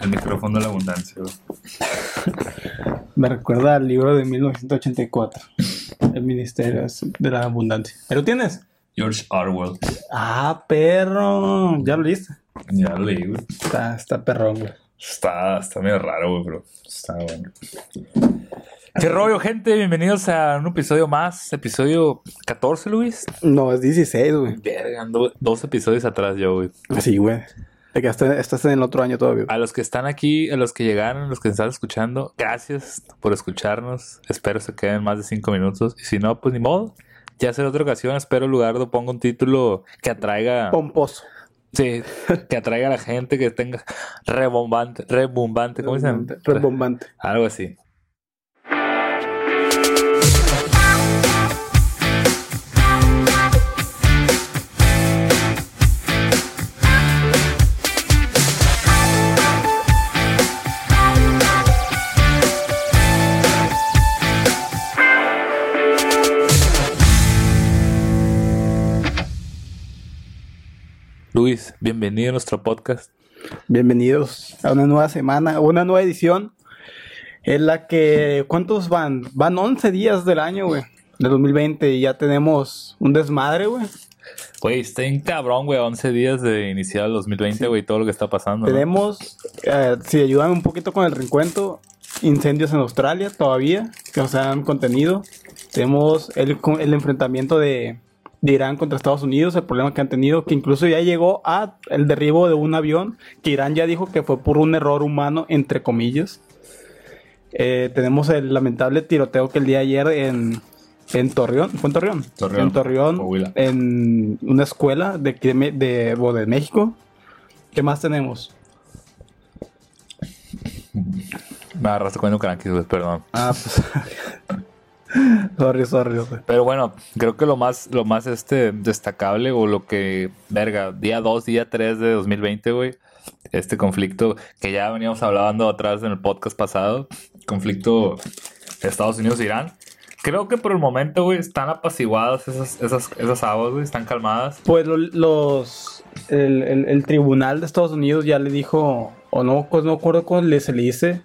El micrófono de la abundancia. Me recuerda al libro de 1984. El Ministerio de la Abundancia. ¿Ahí ¿Lo tienes? George Orwell. Ah, perro. ¿Ya lo viste? Ya lo leí, güey. Está, está perrón, güey. Está, está medio raro, güey, pero está bueno. ¿Qué rollo, gente? Bienvenidos a un episodio más. Episodio 14, Luis. No, es 16, güey. Verga, ando dos episodios atrás yo, güey. Sí, güey. De que estás, estás en el otro año todavía. A los que están aquí, a los que llegaron, a los que están escuchando, gracias por escucharnos. Espero se queden más de cinco minutos. Y si no, pues ni modo. Ya será otra ocasión. Espero Lugardo ponga un título que atraiga. Pomposo. Sí, que atraiga a la gente, que tenga rebombante, rebumbante, ¿cómo dicen? Rebombante. Algo así. Luis, bienvenido a nuestro podcast. Bienvenidos a una nueva semana, una nueva edición en la que, ¿cuántos van? Van 11 días del año, güey, de 2020 y ya tenemos un desmadre, güey. Güey, está en cabrón, güey, 11 días de iniciar el 2020, güey, todo lo que está pasando. ¿no? Tenemos, eh, si ayudan un poquito con el reencuentro, incendios en Australia todavía, que nos han contenido. Tenemos el, el enfrentamiento de, de Irán contra Estados Unidos, el problema que han tenido, que incluso ya llegó a el derribo de un avión, que Irán ya dijo que fue por un error humano, entre comillas. Eh, tenemos el lamentable tiroteo que el día de ayer en, en Torreón, ¿fue en Torreón? Torreón, en Torreón, Coahuila. en una escuela de, de, de, México. ¿Qué más tenemos? Me agarraste comiendo crankies, güey, perdón. Ah, pues. sorry, sorry, sorry. Pero bueno, creo que lo más, lo más este destacable o lo que, verga, día 2, día 3 de 2020, güey, este conflicto que ya veníamos hablando atrás en el podcast pasado, conflicto Estados Unidos-Irán. Creo que por el momento, güey, están apaciguadas esas, esas, esas aguas, güey, están calmadas. Pues lo- los. El, el- el tribunal de Estados Unidos ya le dijo, o no, pues no acuerdo cómo le, se le dice,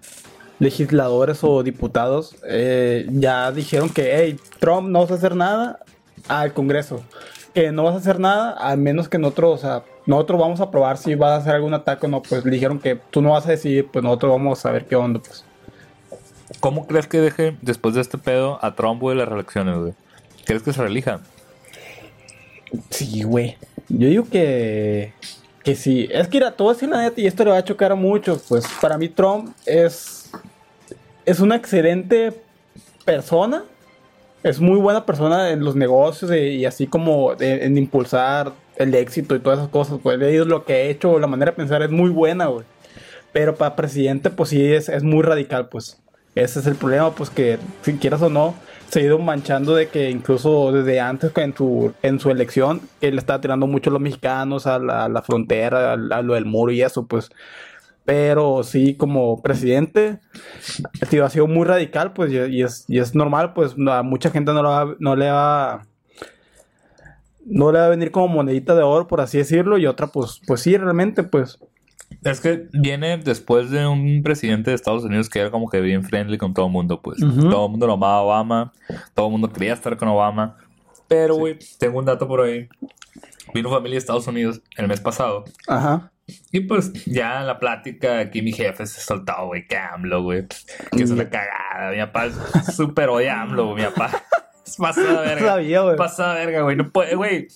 legisladores o diputados, eh, ya dijeron que, hey, Trump no vas a hacer nada al Congreso. Que no vas a hacer nada, a menos que nosotros, o sea, nosotros vamos a probar si vas a hacer algún ataque o no. Pues le dijeron que tú no vas a decidir, pues nosotros vamos a ver qué onda, pues. ¿Cómo crees que deje después de este pedo a Trump, güey, las reelecciones, güey? ¿Crees que se reelija? Sí, güey. Yo digo que. Que sí. Es que, mira, a decir la neta y esto le va a chocar a muchos. Pues para mí, Trump es. Es una excelente persona. Es muy buena persona en los negocios y así como en impulsar el éxito y todas esas cosas. Pues he leído lo que ha hecho, la manera de pensar es muy buena, güey. Pero para presidente, pues sí, es, es muy radical, pues. Ese es el problema, pues que si quieras o no, se ha ido manchando de que incluso desde antes en su, en su elección, le estaba tirando mucho a los mexicanos, a la, la frontera, a, lo del muro y eso, pues. Pero sí, como presidente, tío, ha sido muy radical, pues, y, es, y es normal, pues, a mucha gente no, no le va... No le va a venir como monedita de oro, por así decirlo, y otra, pues, pues sí, realmente, pues, Es que viene después de un presidente de Estados Unidos que era como que bien friendly con todo el mundo, pues. Todo el mundo lo amaba a Obama, todo el mundo quería estar con Obama. Pero, güey, tengo un dato por ahí. Vino familia de Estados Unidos el mes pasado. ajá. Y pues ya en la plática aquí mi jefe se soltó, güey, que AMLO, güey. Que es una cagada. Mi papá es súper a AMLO, mi papá. Pasada verga. Sabía, güey. Pasada verga, güey. No puede, güey.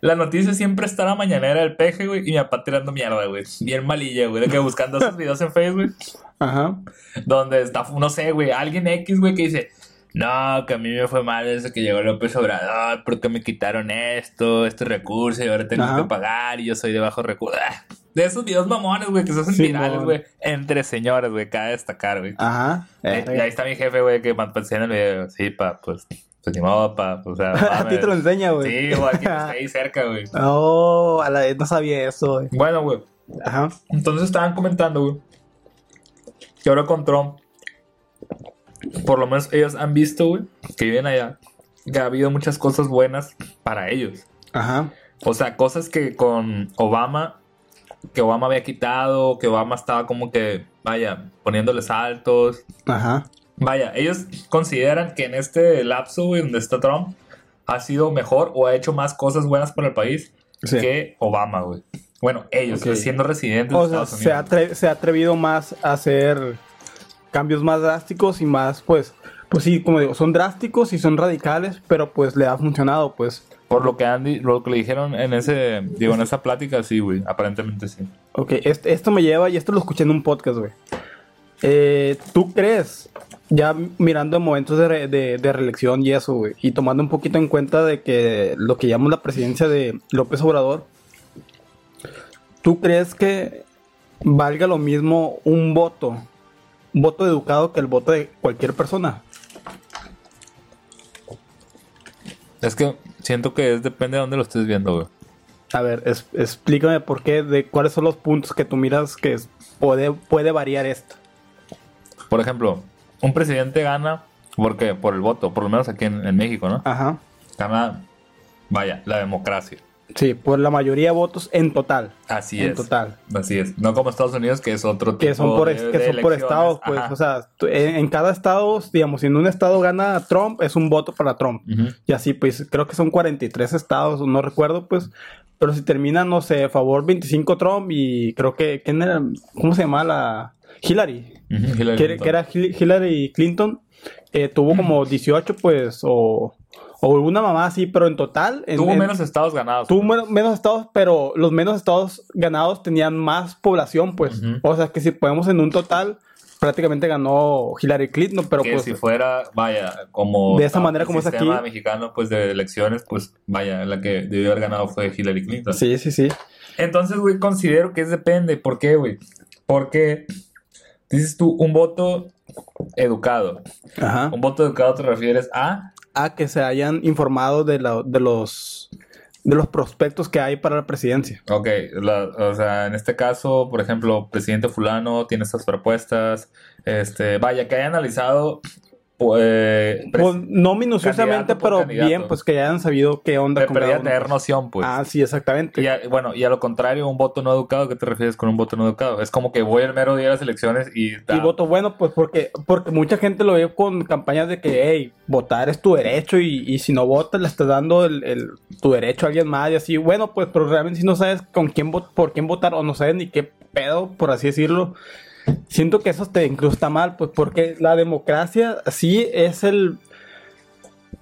La noticia siempre está en la mañanera del peje, güey. Y mi papá tirando mierda, güey. Bien malilla, güey. De que buscando esos videos en Facebook. Ajá. Donde está, no sé, güey. Alguien X, güey, que dice. No, que a mí me fue mal desde que llegó López Obrador porque me quitaron esto, este recurso y ahora tengo Ajá. que pagar y yo soy de bajo recurso. De esos videos mamones, güey, que se hacen Sí, virales, güey. Entre señores, güey, cabe destacar, güey. Ajá. Eh, y ahí está mi jefe, güey, que me en el video. Sí, pa, pues, pues ni modo, pa, o sea, A ti te lo enseña, güey. Sí, güey, aquí está ahí cerca, güey. Oh, a la vez no sabía eso, güey. Bueno, güey, Ajá. entonces estaban comentando, güey, que ahora con Trump, por lo menos ellos han visto, güey, que viven allá, que ha habido muchas cosas buenas para ellos. Ajá. O sea, cosas que con Obama, que Obama había quitado, que Obama estaba como que, vaya, poniéndole saltos. Ajá. Vaya, ellos consideran que en este lapso, güey, donde está Trump, ha sido mejor o ha hecho más cosas buenas para el país Sí. que Obama, güey. Bueno, ellos, Ok. siendo residentes O de sea, Estados se ha, Unidos. se ha atrevido más a hacer cambios más drásticos y más, pues, pues sí, como digo, son drásticos y son radicales, pero pues le ha funcionado, pues. Por lo que Andy, lo que le dijeron en ese, digo, en esa plática, sí, güey, aparentemente sí. Ok, este- esto me lleva, y esto lo escuché en un podcast, güey. Eh, ¿Tú crees, ya mirando en momentos de, re- de- de reelección y eso, güey, y tomando un poquito en cuenta de que lo que llamamos la presidencia de López Obrador, ¿tú crees que valga lo mismo un voto, un voto educado que el voto de cualquier persona? Es que siento que es, depende de dónde lo estés viendo, güey. A ver, es- explícame por qué, de cuáles son los puntos que tú miras que es- puede, puede variar esto. Por ejemplo, un presidente gana, ¿por qué? Por el voto, por lo menos aquí en, en México, ¿no? Ajá. Gana, vaya, la democracia. Sí, por la mayoría de votos en total. Así en es. total. Así es. No como Estados Unidos, que es otro tipo Que son por, de- es- de que son por estados, pues. Ajá. O sea, en, en cada estado, digamos, si en un estado gana Trump, es un voto para Trump. Y así, pues, creo que son 43 estados, no recuerdo, pues. Pero si termina, no sé, a favor 25 Trump y creo que, ¿quién era? ¿Cómo se llama la? Hillary. Ujú, Hillary Que, que era Hil- Hillary Clinton. eh, tuvo como 18, pues, o, o una mamá así, pero en total. en- Tuvo en- menos estados ganados. Tuvo men- menos estados, pero los menos estados ganados tenían más población, pues. Ujú. O sea que si ponemos en un total, prácticamente ganó Hillary Clinton, pero que pues. si fuera, vaya, como... De esa el manera como es sistema aquí. mexicano, pues, de elecciones, pues, vaya, la que debió haber ganado fue Hillary Clinton. Sí, sí, sí. Entonces, güey, considero que es depende. ¿Por qué, güey? Porque, dices tú, un voto educado. Ajá. Un voto educado te refieres a... A que se hayan informado de, la- de los de los prospectos que hay para la presidencia. Ok, la- o sea, en este caso, por ejemplo, presidente fulano tiene estas propuestas, este, vaya, que haya analizado, pues, pres- Pues, no minuciosamente, pero candidato. bien, pues que ya hayan sabido qué onda cada uno, tener pues. noción, pues. Ah, sí, exactamente. Y a- bueno, y a lo contrario, un voto no educado, ¿qué te refieres con un voto no educado? Es como que voy el mero día de las elecciones y... Y voto bueno, pues porque, porque mucha gente lo ve con campañas de que, hey, votar es tu derecho y, y si no votas le estás dando el, el- tu derecho a alguien más y así. Bueno, pues pero realmente si no sabes con quién por quién votar o no sabes ni qué pedo, por así decirlo, siento que eso te incluso está mal, pues porque la democracia sí es el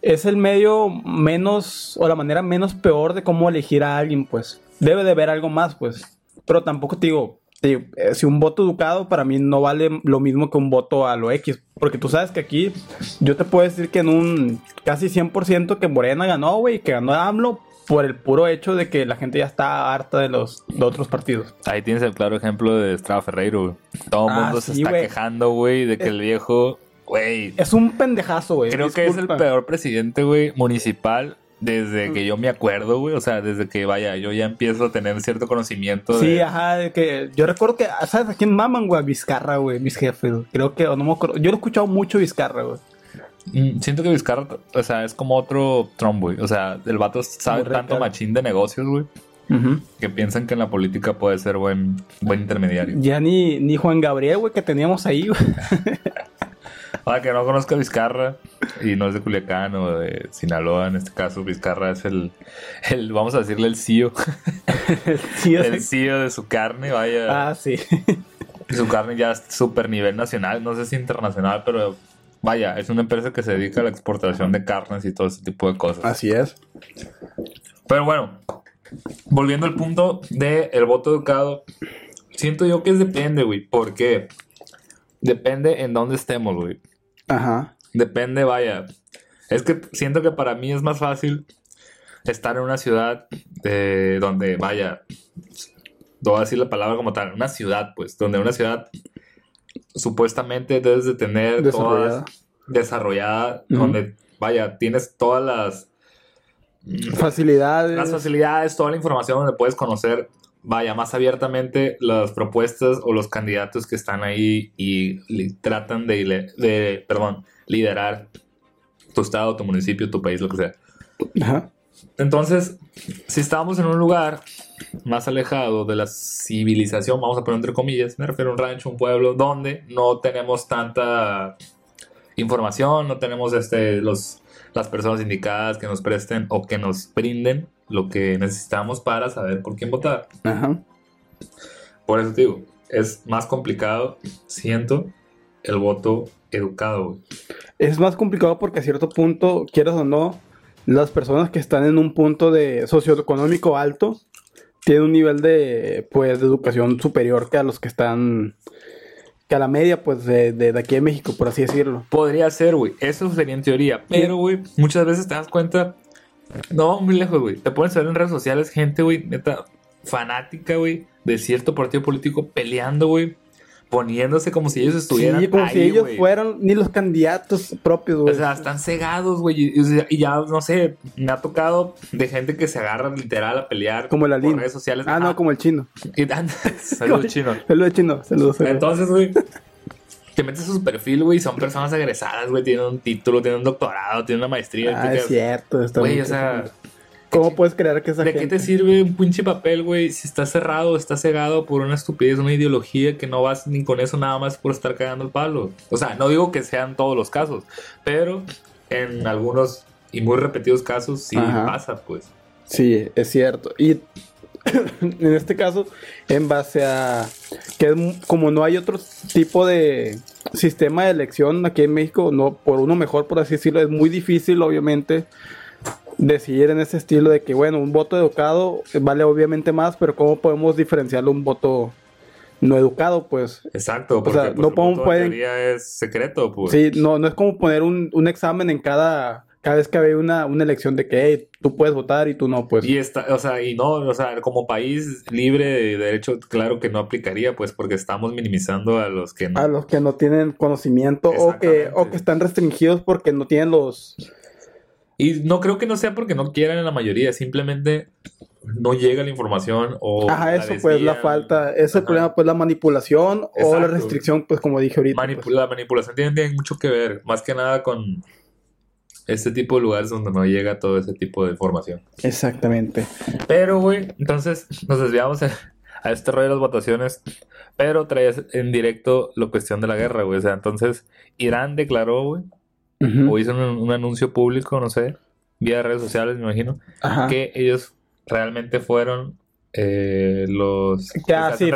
es el medio menos o la manera menos peor de cómo elegir a alguien, pues. Debe de haber algo más, pues. Pero tampoco te digo, te digo, eh, si un voto educado para mí no vale lo mismo que un voto a lo X, porque tú sabes que aquí yo te puedo decir que en un casi 100% que Morena ganó, güey, que ganó AMLO por el puro hecho de que la gente ya está harta de los de otros partidos. Ahí tienes el claro ejemplo de Estrada Ferreiro, güey. Todo el Ah, mundo se está quejando, güey, de que el viejo, güey, Es un pendejazo, güey. creo que es el peor presidente, güey, municipal desde que yo me acuerdo, güey. O sea, desde que, vaya, yo ya empiezo a tener cierto conocimiento Sí, de... ajá, de que yo recuerdo que, ¿sabes a quién maman, güey? Vizcarra, güey, mis jefes. güey. Creo que, o no me acuerdo. Yo lo he escuchado mucho Vizcarra, güey. Mm, Siento que Vizcarra, o sea, es como otro Trump, güey. O sea, el vato sabe Muy tanto machín de negocios, güey, que piensan que en la política puede ser buen, buen intermediario. Ya ni, ni Juan Gabriel, güey, que teníamos ahí, güey. Para que no conozca a Vizcarra y no es de Culiacán o de Sinaloa, en este caso, Vizcarra es el, el vamos a decirle el CEO, el así. CEO de su carne, vaya. Ah, sí. Su carne ya es super nivel nacional, no sé si internacional, pero vaya, es una empresa que se dedica a la exportación de carnes y todo ese tipo de cosas. Así es. Pero bueno, volviendo al punto de el voto educado, siento yo que es depende, güey. ¿Por qué? Depende en dónde estemos, güey. Ajá. Depende, vaya. Es que siento que para mí es más fácil estar en una ciudad de donde, vaya, voy a decir la palabra como tal, una ciudad, pues, donde una ciudad supuestamente debes de tener Desarrollada. todas desarrollada, donde, vaya, tienes todas las Facilidades. las facilidades, toda la información donde puedes conocer, vaya, más abiertamente las propuestas o los candidatos que están ahí y tratan de, de, perdón, liderar tu estado, tu municipio, tu país, lo que sea. Ajá. Entonces, si estábamos en un lugar más alejado de la civilización, vamos a poner entre comillas, me refiero a un rancho, un pueblo, donde no tenemos tanta información, no tenemos este, los, las personas indicadas que nos presten o que nos brinden lo que necesitamos para saber por quién votar. Ajá. Por eso te digo, es más complicado, siento, el voto educado. Es más complicado porque a cierto punto, quieras o no, las personas que están en un punto de socioeconómico alto tienen un nivel de, pues, de educación superior que a los que están, que a la media, pues, de, de, de aquí de México, por así decirlo. Podría ser, güey. Eso sería en teoría. Pero, güey, muchas veces te das cuenta. No, muy lejos, güey. Te pones a ver en redes sociales gente, güey, neta, fanática, güey, de cierto partido político peleando, güey. Poniéndose como si ellos estuvieran Sí, como ahí, si ellos güey. fueran ni los candidatos propios, O güey. sea, están cegados, güey. Y, ya, no sé, me ha tocado de gente que se agarra literal a pelear como el por Alín. redes sociales. Ah, no, Ajá. como el chino. Saludos, chino. Saludos chino, saludos. Entonces, güey, te metes a su perfil, güey, son personas egresadas, güey, tienen un título, tienen un doctorado, tienen una maestría. ah, es cierto. Güey, o sea. ¿Cómo puedes creer que esa ¿de qué gente... te sirve un pinche papel, güey, si está cerrado, está cegado por una estupidez, una ideología que no vas ni con eso nada más por estar cagando el palo? O sea, no digo que sean todos los casos, pero en algunos y muy repetidos casos sí Ajá. pasa, pues. Sí, es cierto. Y en este caso, en base a que como no hay otro tipo de sistema de elección aquí en México, no por uno mejor, por así decirlo, es muy difícil, obviamente, decidir en ese estilo de que, bueno, un voto educado vale obviamente más, pero ¿cómo podemos diferenciarlo un voto no educado? Pues Exacto, porque sea, pues, no el podemos- voto en pueden- teoría es secreto, pues. sí, no, no es como poner un, un examen en cada, cada vez que hay una, una elección de que hey, tú puedes votar y tú no, pues. Y está, o sea, y no, o sea, como país libre de derecho, claro que no aplicaría, pues, porque estamos minimizando a los que no. a los que no tienen conocimiento o que, o que están restringidos porque no tienen los... Y no creo que no sea porque no quieran en la mayoría, simplemente no llega la información o. Ajá, la eso pues la falta, ese es el Ajá. problema pues la manipulación o la restricción pues como dije ahorita. Pues. La manipulación tiene, tiene mucho que ver, más que nada con este tipo de lugares donde no llega todo ese tipo de información. Exactamente. Pero, güey, entonces nos desviamos a, a este rollo de las votaciones, pero traías en directo la cuestión de la guerra, güey. O sea, entonces Irán declaró, güey, O hizo un, un anuncio público, no sé, vía redes sociales, me imagino, Ajá. que ellos realmente fueron eh, los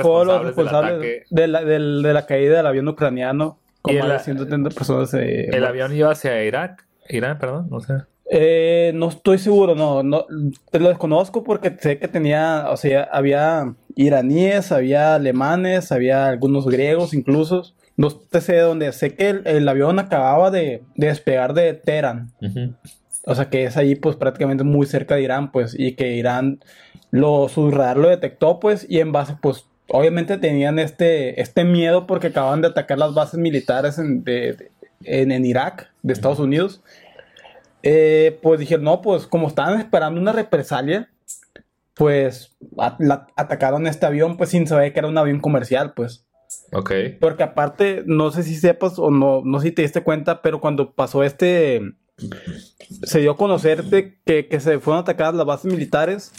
fueron los responsables de la, del- de la caída del avión ucraniano con más de 170 personas. eh, El avión iba hacia Irak, Irán, perdón, no sé. Eh, no estoy seguro, no, no, te lo desconozco porque sé que tenía, o sea, había iraníes, había alemanes, había algunos griegos incluso. No te sé de dónde, sé que el, el avión acababa de, de despegar de Teherán, o sea que es ahí pues prácticamente muy cerca de Irán, pues, y que Irán lo, su radar lo detectó, pues, y en base, pues, obviamente tenían este, este miedo porque acaban de atacar las bases militares en, de- de- en, en Irak, de Estados Unidos. Eh, pues dijeron, no, pues como estaban esperando una represalia, pues la- atacaron este avión, pues sin saber que era un avión comercial, pues. Ok. Porque aparte, no sé si sepas o no, no sé si te diste cuenta, pero cuando pasó este, se dio a conocer de que, que se fueron atacadas las bases militares,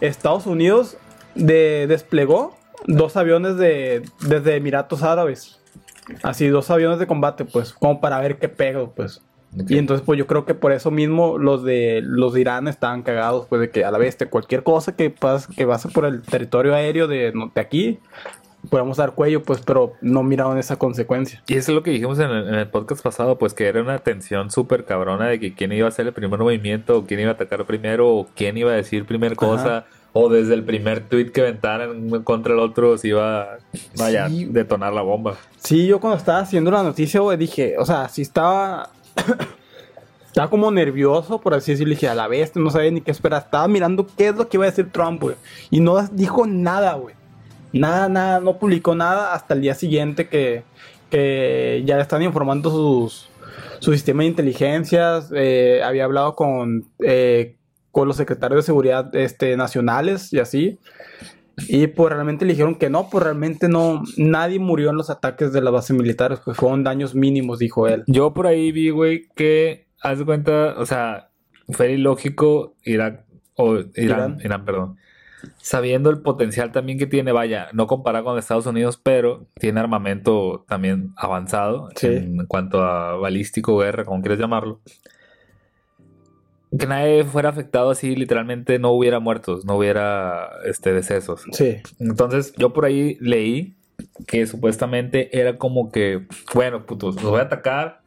Estados Unidos de- desplegó dos aviones de, desde Emiratos Árabes. Así, dos aviones de combate, pues, como para ver qué pego, pues. Y entonces, pues yo creo que por eso mismo los de los de Irán estaban cagados, pues de que a la vez, de cualquier cosa que pase, que pase por el territorio aéreo de, de aquí, podemos dar cuello, pues, pero no miraron esa consecuencia. Y eso es lo que dijimos en el, en el podcast pasado, pues que era una tensión súper cabrona de que quién iba a hacer el primer movimiento, o quién iba a atacar primero, o quién iba a decir primer cosa, o desde el primer tweet que aventaran contra el otro se iba vaya, Sí. detonar la bomba. Sí, yo cuando estaba haciendo la noticia, güey, dije, o sea, sí estaba. estaba como nervioso, por así decirlo. Dije, a la vez, no sabía ni qué esperar. Estaba mirando qué es lo que iba a decir Trump, güey. Y no dijo nada, güey. Nada, nada, no publicó nada hasta el día siguiente que, que ya le están informando sus, su sistema de inteligencias. eh, había hablado con, eh, con los secretarios de seguridad este, nacionales y así. Y pues realmente le dijeron que no, pues realmente no, nadie murió en los ataques de las bases militares, pues fueron daños mínimos, dijo él. Yo por ahí vi, güey, que haz de cuenta, o sea, fue ilógico Irak, o Irán, Irán. Irán, perdón. Sabiendo el potencial también que tiene, vaya, no comparado con Estados Unidos, pero tiene armamento también avanzado Sí. en cuanto a balístico, guerra, como quieras llamarlo. Que nadie fuera afectado así, literalmente no hubiera muertos, no hubiera este, decesos. Sí. Entonces, yo por ahí leí que supuestamente era como que, bueno, putos, los voy a atacar,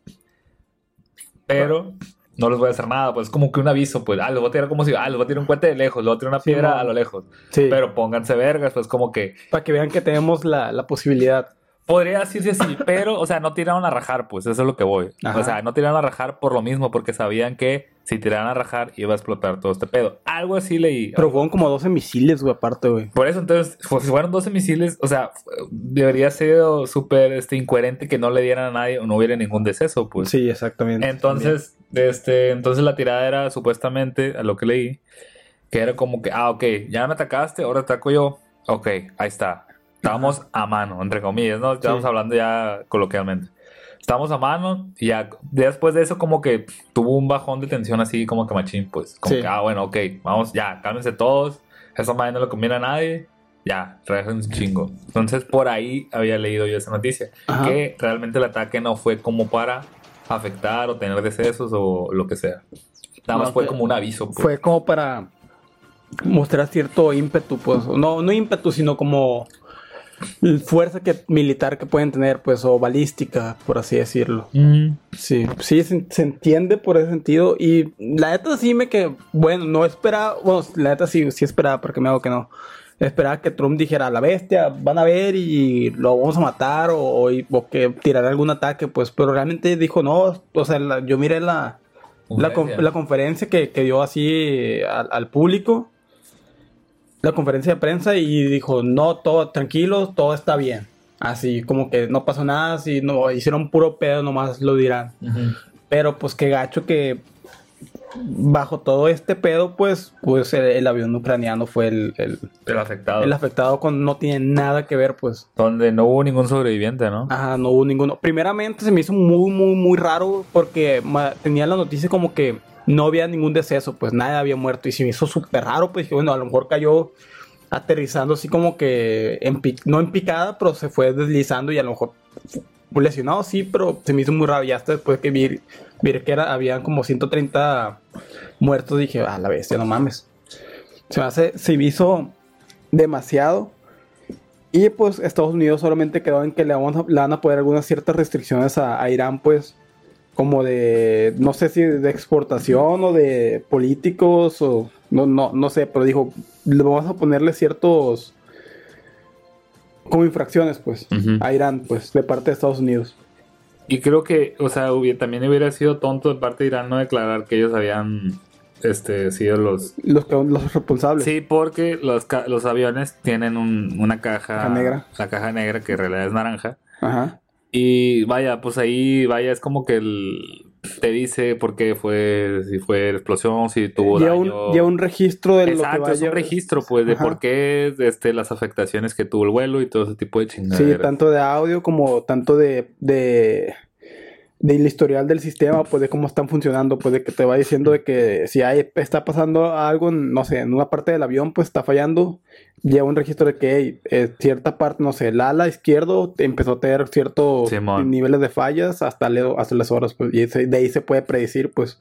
pero no les voy a hacer nada. Pues es como que un aviso, pues, ah, les voy a tirar como si, ah, les voy a tirar un cohete de lejos, les voy a tirar una Sí, piedra no. a lo lejos. Sí. Pero pónganse vergas, pues como que Para que vean que tenemos la, la posibilidad. podría decirse así, pero, o sea, no tiraron a rajar, pues eso es lo que voy. Ajá. O sea, no tiraron a rajar por lo mismo, porque sabían que si tiraran a rajar iba a explotar todo este pedo. Algo así leí. Pero fueron como 12 misiles, güey, aparte, güey. Por eso, entonces, pues, si fueron 12 misiles, o sea, debería ser súper este, incoherente que no le dieran a nadie o no hubiera ningún deceso, pues. Sí, exactamente. Entonces, este, entonces la tirada era supuestamente, a lo que leí, que era como que, ah, ok, ya me atacaste, ahora ataco yo. Ok, ahí está. Estábamos a mano, entre comillas, ¿no? Estamos Sí. hablando ya coloquialmente. Estamos a mano y ya después de eso como que tuvo un bajón de tensión así como que machín, pues. Como Sí. que, ah, bueno, ok, vamos, ya, cálmense todos. Esa madre no le conviene a nadie. Ya, relájense un chingo. Entonces por ahí había leído yo esa noticia. Ajá. Que realmente el ataque no fue como para afectar o tener decesos o lo que sea. Nada más No, fue fue- como un aviso. Pues. Fue como para mostrar cierto ímpetu, pues. No, no ímpetu, sino como fuerza que, militar que pueden tener, pues, o balística, por así decirlo. Mm, Sí, sí, se, se entiende por ese sentido. Y la neta sí me que, bueno, no esperaba, bueno, la neta sí, sí esperaba, porque me hago que no. Esperaba que Trump dijera, la bestia, van a ver y lo vamos a matar, o, o- o que tirará algún ataque, pues, pero realmente dijo, no, o sea, la- yo miré la, la, con- conferencia. la conferencia que, que dio así al, al público, la conferencia de prensa, y dijo, no, todo tranquilo, todo está bien. Así como que no pasó nada, si no hicieron puro pedo, nomás lo dirán. Pero pues qué gacho que bajo todo este pedo, pues, pues el, el avión ucraniano fue el, el, El afectado. el afectado con no tiene nada que ver, pues. Donde no hubo ningún sobreviviente, ¿no? Ajá, no hubo ninguno. Primeramente se me hizo muy, muy, muy raro porque tenía la noticia como que no había ningún deceso, pues nadie había muerto. Y se me hizo súper raro, pues dije, bueno, a lo mejor cayó aterrizando así como que, en no en picada, pero se fue deslizando y a lo mejor lesionado, sí, pero se me hizo muy raro. Ya hasta después que vi, vi que era, habían como 130 muertos, dije, a la bestia, no mames. Se me hace, se me hizo demasiado. Y pues Estados Unidos solamente quedó en que le, vamos a- le van a poner algunas ciertas restricciones a, a Irán, pues como de, no sé si de exportación o de políticos o no, no, no sé, pero dijo, le vamos a ponerle ciertos como infracciones, pues, a Irán, pues, de parte de Estados Unidos. Y creo que, o sea, hubiera- también hubiera sido tonto de parte de Irán no declarar que ellos habían este, sido los... Los, los responsables. Sí, porque los, los aviones tienen un- una caja... Caja negra. La caja negra que en realidad es naranja. Ajá. Y vaya, pues ahí, vaya, es como que el, te dice por qué fue, si fue explosión, si tuvo Lleva daño. un, lleva un registro de lo que Exacto, va a es un llevar. registro, pues, de Ajá. por qué este, las afectaciones que tuvo el vuelo y todo ese tipo de Sí, chingaderas. tanto de audio como tanto de, de del historial del sistema, pues de cómo están funcionando, pues de que te va diciendo de que si hay, está pasando algo, en, no sé, en una parte del avión, pues está fallando, lleva un registro de que hey, eh, cierta parte, no sé, el ala izquierdo empezó a tener ciertos Simón. niveles de fallas hasta, le- hasta las horas, pues, y de ahí se puede predecir, pues,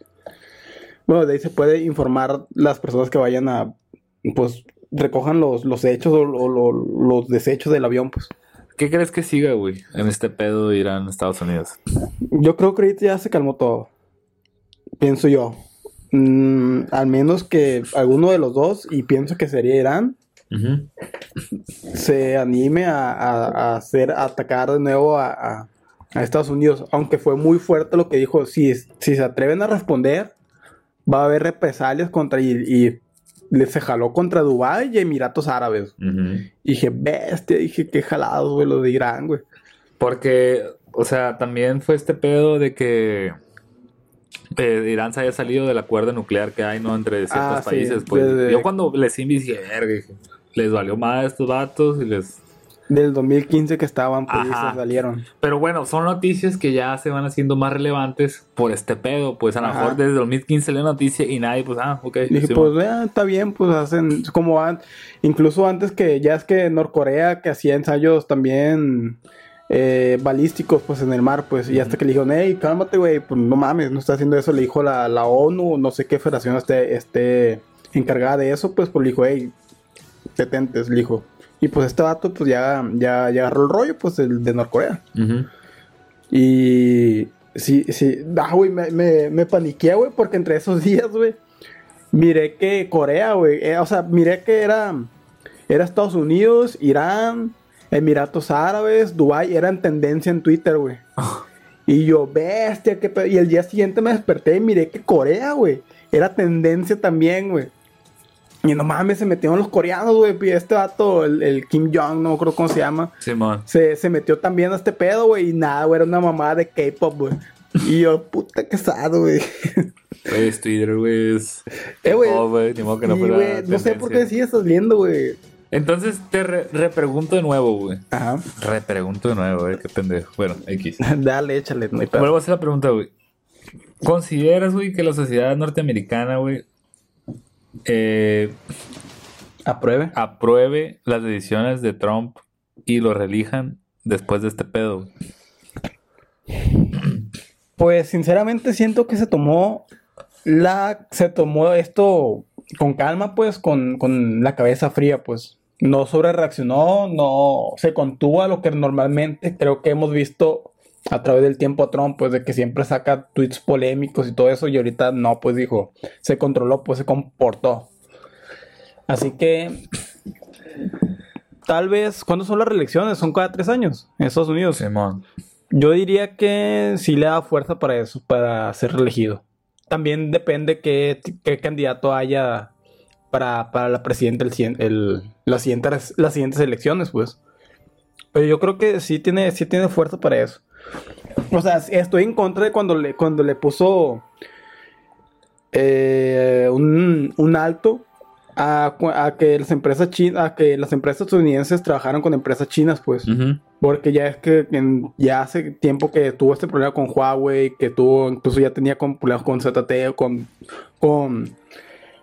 bueno, de ahí se puede informar las personas que vayan a, pues, recojan los, los hechos o, o lo- los desechos del avión, pues. ¿Qué crees que siga, güey, en este pedo de Irán, Estados Unidos? Yo creo que ahorita ya se calmó todo. Pienso yo. Mm, al menos que alguno de los dos, y pienso que sería Irán, se anime a, a- a hacer, a atacar de nuevo a, a- a Estados Unidos. Aunque fue muy fuerte lo que dijo. Si, si se atreven a responder, va a haber represalias contra. Y, y le- se jaló contra Dubái y Emiratos Árabes. Y dije, bestia, dije, qué jalados, güey, lo de Irán, güey. Porque, o sea, también fue este pedo de que eh, Irán se haya salido del acuerdo nuclear que hay, ¿no? Entre ciertos Ah, sí, países. Pues de- de- yo cuando les dije, les valió más a estos vatos y les Del 2015 que estaban, pues Ajá. se salieron. Pero bueno, son noticias que ya se van haciendo más relevantes por este pedo. Pues a lo mejor desde 2015 salió la noticia y nadie, pues, ah, ok. Dije, sí, pues ya está bien, pues hacen como van, incluso antes que ya es que Norcorea que hacía ensayos también eh, balísticos pues en el mar, pues y hasta que le dijeron, hey, cálmate, güey, pues no mames, no está haciendo eso, le dijo la, la ONU, no sé qué federación esté, esté encargada de eso, pues pues le dijo, hey, detentes, le dijo. Y pues este vato pues ya, ya, ya agarró el rollo, pues el de Norcorea. Ujú. Y sí, sí, ah, güey, me, me, me paniqué, güey, porque entre esos días, güey, miré que Corea, güey, eh, o sea, miré que era, era Estados Unidos, Irán, Emiratos Árabes, Dubái, eran tendencia en Twitter, güey. Y yo, bestia, qué pedo. Y el día siguiente me desperté y miré que Corea, güey, era tendencia también, güey. Y no mames, se metieron los coreanos, güey. Y este vato, el, el Kim Jong, no creo cómo se llama Simón. se, se metió también a este pedo, güey. Y nada, güey, era una mamada de K-pop, güey. Y yo, puta que sado, güey. Güey, Twitter, güey. Es... Eh, güey. No, güey, ni modo que no fuera no sé por qué sigue saliendo, güey. Entonces te re- repregunto de nuevo, güey. Ajá. Repregunto de nuevo, güey. Qué pendejo. Bueno, X. Dale, échale, no hay. Vuelvo a hacer la pregunta, güey. ¿Consideras, güey, que la sociedad norteamericana, güey, eh, Apruebe. apruebe las decisiones de Trump y lo relijan después de este pedo? Pues sinceramente siento que se tomó la. Se tomó esto con calma, pues, con, con la cabeza fría, pues. No sobre reaccionó, no se contuvo a lo que normalmente creo que hemos visto a través del tiempo a Trump, pues de que siempre saca tweets polémicos y todo eso, y ahorita no, pues dijo, se controló, pues se comportó. Así que tal vez, ¿cuándo son las reelecciones? Son cada tres años en Estados Unidos. Simón. Yo diría que sí le da fuerza para eso, para ser reelegido. También depende qué, qué candidato haya para, para la presidenta el, el- las, siguientes, las siguientes elecciones, pues. Pero yo creo que sí tiene, sí tiene fuerza para eso. O sea, estoy en contra de cuando le, cuando le puso eh, un, un alto a, que las empresas chinas, a que las empresas estadounidenses trabajaran con empresas chinas, pues. Porque ya es que en- ya hace tiempo que tuvo este problema con Huawei, que tuvo, incluso ya tenía con, problemas con ZTE, con, con,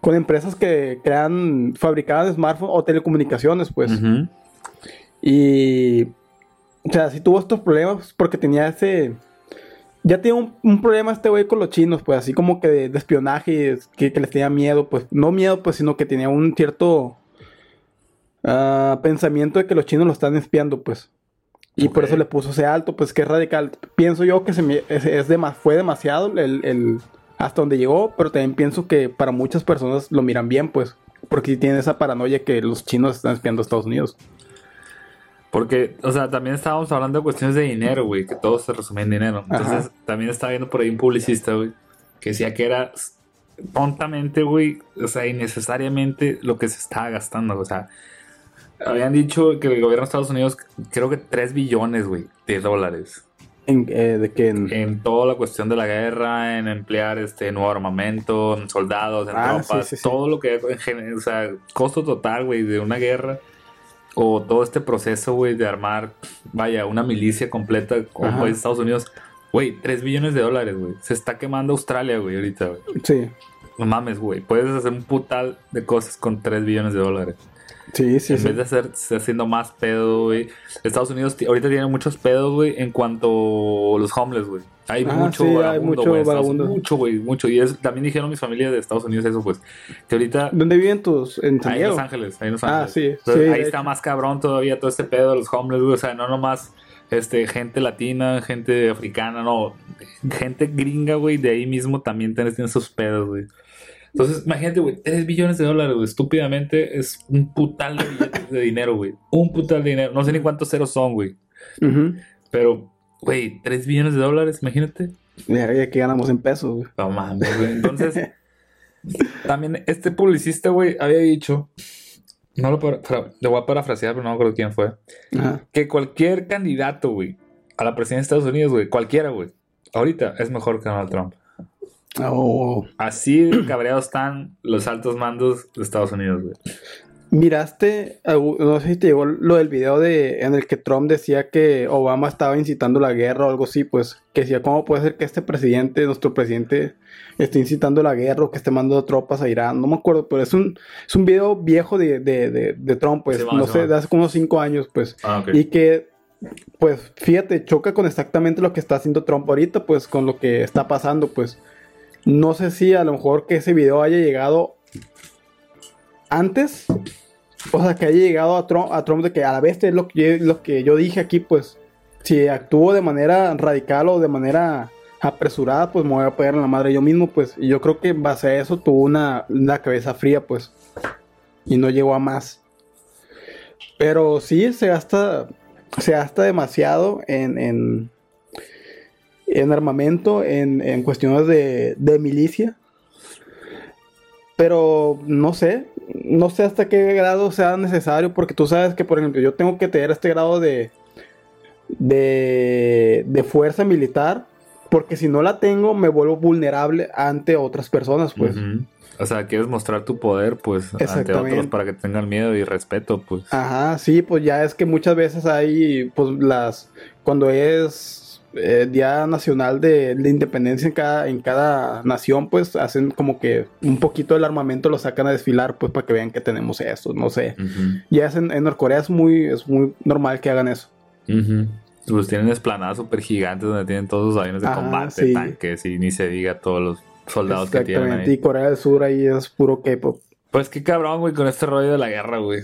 con empresas que crean, fabricaban smartphones o telecomunicaciones, pues. Ujú. Y, o sea, sí tuvo estos problemas porque tenía ese... Ya tiene un, un problema este güey con los chinos, pues así como que de, de espionaje, que, que les tenía miedo, pues no miedo, pues, sino que tenía un cierto ah, pensamiento de que los chinos lo están espiando, pues. Y por eso le puso ese alto, pues que es radical. Pienso yo que se me- es, es dema- fue demasiado el, el- hasta donde llegó, pero también pienso que para muchas personas lo miran bien, pues. Porque sí tienen esa paranoia que los chinos están espiando a Estados Unidos. Porque, o sea, también estábamos hablando de cuestiones de dinero, güey, que todo se resume en dinero. Entonces, Ajá. también estaba viendo por ahí un publicista, güey, que decía que era tontamente, güey, o sea, innecesariamente lo que se estaba gastando, o sea, habían dicho que el gobierno de Estados Unidos, creo que 3 billones, güey, de dólares En, eh, de que en- en toda la cuestión de la guerra, en emplear este nuevo armamento, en soldados, en Ah, tropas, sí, sí, sí. todo lo que, o sea, costo total, güey, de una guerra o todo este proceso, güey, de armar, vaya, una milicia completa como de Estados Unidos, güey, 3 billones de dólares, güey. Se está quemando Australia, güey, ahorita, güey. Sí, No mames, güey. Puedes hacer un putal de cosas con 3 billones de dólares. sí, sí. en sí. vez de hacer, haciendo más pedo, güey. Estados Unidos ahorita tiene muchos pedos, güey, en cuanto a los homeless, güey. Hay Ah, mucho sí, hay vagabundo, mucho. Estados-. Mucho, güey, mucho. Y es, también dijeron mis familias de Estados Unidos eso, pues. Que ahorita... ¿Dónde viven tus? En San Ahí en. Los Ángeles, ahí en Los Ah, sí, Entonces, sí, ahí está hecho. más cabrón todavía todo este pedo de los homeless, güey. O sea, no nomás este, gente latina, gente africana, no. Gente gringa, güey, de ahí mismo también tienen tienen sus pedos, güey. Entonces, imagínate, güey, 3 billones de dólares, güey. Estúpidamente es un putal de billetes de dinero, güey. Un putal de dinero. No sé ni cuántos ceros son, güey. Pero, güey, 3 billones de dólares, imagínate. Verga, que ganamos en pesos, güey. No mames, güey. Entonces, también este publicista, güey, había dicho, no lo para- le voy a parafrasear, pero no me acuerdo quién fue, Ajá. que cualquier candidato, güey, a la presidencia de Estados Unidos, güey, cualquiera, güey, ahorita es mejor que Donald Trump. Oh, Así cabreados están los altos mandos de Estados Unidos, güey. Miraste, no sé si te llegó lo del video de en el que Trump decía que Obama estaba incitando la guerra o algo así, pues que decía cómo puede ser que este presidente, nuestro presidente, esté incitando la guerra o que esté mandando tropas a Irán, no me acuerdo, pero es un, es un video viejo de, de, de, Trump, pues, no sé, de hace unos cinco años, pues, ah, y que, pues, fíjate, choca con exactamente lo que está haciendo Trump ahorita, pues, con lo que está pasando, pues, no sé si a lo mejor que ese video haya llegado antes, o sea, que haya llegado a Trump, a Trump de que a la vez es lo que, lo que yo dije aquí, pues, si actúo de manera radical o de manera apresurada, pues me voy a pegar en la madre yo mismo, pues, y yo creo que en base a eso tuvo una, una cabeza fría, pues, y no llegó a más. Pero sí, se gasta, se gasta demasiado en, en, en armamento, en, en cuestiones de, de milicia. Pero no sé, no sé hasta qué grado sea necesario, porque tú sabes que, por ejemplo, yo tengo que tener este grado de, de, de fuerza militar, porque si no la tengo, me vuelvo vulnerable ante otras personas, pues. O sea, quieres mostrar tu poder, pues, ante otros para que tengan miedo y respeto, pues. Ajá, sí, pues ya es que muchas veces hay, pues, las, cuando es eh, Día Nacional de, Independencia en cada, en cada nación, pues hacen como que un poquito del armamento lo sacan a desfilar, pues para que vean que tenemos eso, no sé. Ya en, en, Norcorea es muy, es muy normal que hagan eso. Pues tienen esplanadas súper gigantes donde tienen todos sus aviones de combate, tanques y ni se diga todos los soldados que tienen. Ahí. Y Corea del Sur ahí es puro K-pop. Pues qué cabrón, güey, con este rollo de la guerra, güey.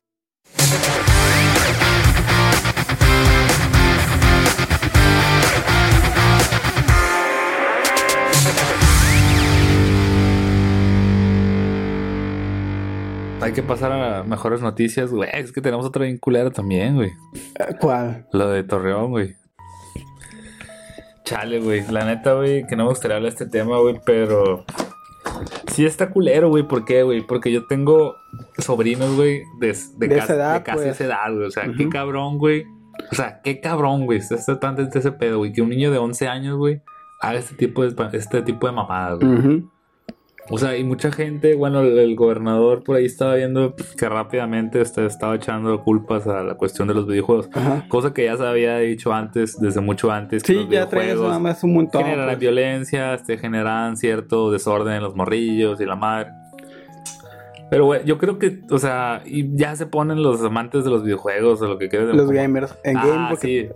Hay que pasar a mejores noticias, güey. Es que tenemos otra vinculera también, güey. ¿Cuál? Lo de Torreón, güey. Chale, güey. La neta, güey, que no me gustaría hablar de este tema, güey, pero. Sí está culero, güey. ¿Por qué, güey? Porque yo tengo sobrinos, güey, de, de, esa edad, de casi pues. esa edad, güey. O sea, qué cabrón, güey. O sea, qué cabrón, güey. Está tan de ese pedo, güey. Que un niño de 11 años, güey, haga este tipo de, este tipo de mamadas, güey. O sea, y mucha gente, bueno, el, gobernador por ahí estaba viendo que rápidamente este, estaba echando culpas a la cuestión de los videojuegos. Cosa que ya se había dicho antes, desde mucho antes. Sí, ya traes nada más un montón. Generan pues. violencia, este, generan cierto desorden en los morrillos y la madre. Pero, güey, yo creo que, o sea, y ya se ponen los amantes de los videojuegos o lo que quede. Los gamers en ah, sí,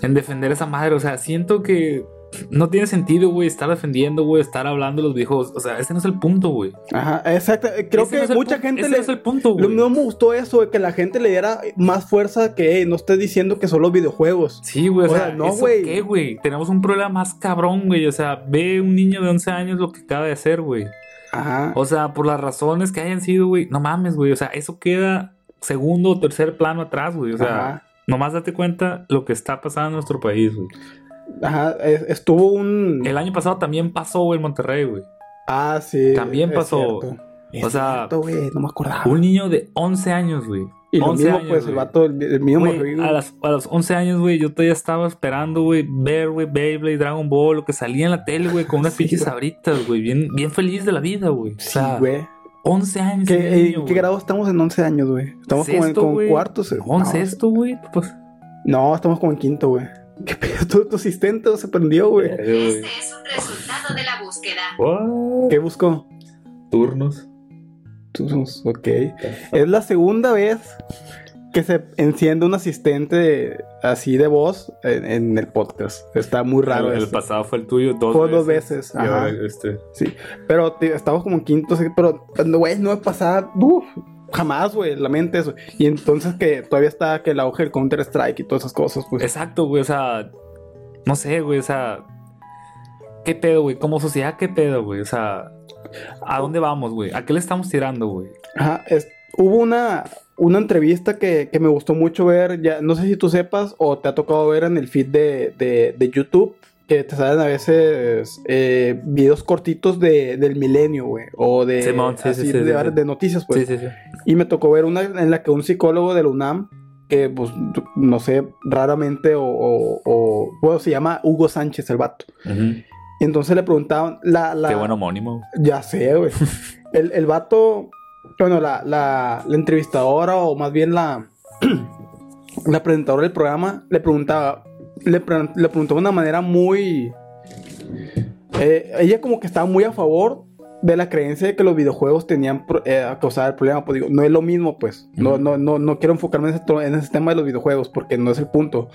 en defender esa madre. O sea, siento que no tiene sentido, güey, estar defendiendo, güey, estar hablando de los viejos. O sea, ese no es el punto, güey. Ajá, exacto. Creo que mucha gente ese le. es el punto, güey. No me gustó eso, que la gente le diera más fuerza que no esté diciendo que son los videojuegos. Sí, güey, o, sea, no, güey. ¿Qué, güey? Tenemos un problema más cabrón, güey. O sea, ve un niño de 11 años lo que acaba de hacer, güey. Ajá. O sea, por las razones que hayan sido, güey. No mames, güey. O sea, eso queda segundo o tercer plano atrás, güey. O sea, nomás date cuenta lo que está pasando en nuestro país, güey. Ajá, estuvo un. El año pasado también pasó, en Monterrey, güey. Ah, sí. También pasó. o sea, no me acordaba. Un niño de 11 años, güey. Y lo mismo, pues, el vato, el, mío a, las, a los 11 años, güey, yo todavía estaba esperando, güey, ver, güey, Beyblade, Dragon Ball, lo que salía en la tele, güey, con unas pinches sabritas, güey, bien, bien feliz de la vida, güey. Sí, güey. 11 años. ¿Qué, ¿En qué grado estamos en 11 años, güey? Estamos como en como cuartos. 11 esto, güey? Pues. No, estamos como en quinto, güey. ¿Qué pedo? ¿Tu, asistente se prendió, güey? Este es un resultado de la búsqueda. ¿Qué buscó? Turnos. Turnos, ok. Es la segunda vez que se enciende un asistente así de voz en, el podcast. Está muy raro. El, pasado fue el tuyo dos fue dos veces. Ajá. este. Sí. Pero estamos como en quinto, pero, güey, no me pasaba. Uf, jamás, güey, la mente eso. Y entonces que todavía está que el auge del Counter Strike y todas esas cosas, pues. Exacto, güey, o sea, no sé, güey, o sea, ¿qué pedo, güey? Como sociedad, ¿qué pedo, güey? O sea, ¿a dónde vamos, güey? ¿A qué le estamos tirando, güey? Ajá, hubo una, una entrevista que, me gustó mucho ver, ya no sé si tú sepas o te ha tocado ver en el feed de, de, de YouTube que te salen a veces eh, videos cortitos de, del milenio, güey, o de, de, noticias, pues. Y me tocó ver una en la que un psicólogo de la UNAM, que pues no sé, raramente, o, o, bueno, se llama Hugo Sánchez, el vato. Y entonces le preguntaban, la, la... Qué buen homónimo. Ya sé, güey. el, el vato bueno, la, la, la entrevistadora o más bien la, la presentadora del programa le preguntaba, le, pre- le preguntó de una manera muy... eh, ella como que estaba muy a favor de la creencia de que los videojuegos tenían eh, a causar el problema. Pues digo, no es lo mismo, pues. No, no, no, no quiero enfocarme en ese, to- en ese tema de los videojuegos porque no es el punto.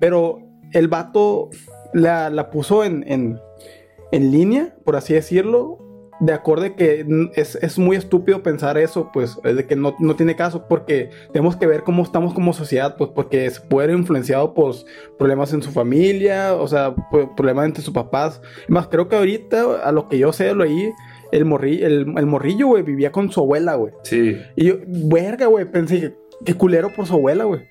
Pero el vato la, la puso en, en, en línea, por así decirlo, de acorde que es, es muy estúpido pensar eso, pues, es de que no, no tiene caso, porque tenemos que ver cómo estamos como sociedad, pues, porque se puede influenciado por problemas en su familia, o sea, problemas entre sus papás. Más, creo que ahorita, a lo que yo sé, lo oí, el, morri, el, el morrillo, güey, vivía con su abuela, güey. Sí. Y yo, verga, güey, pensé que qué culero por su abuela, güey.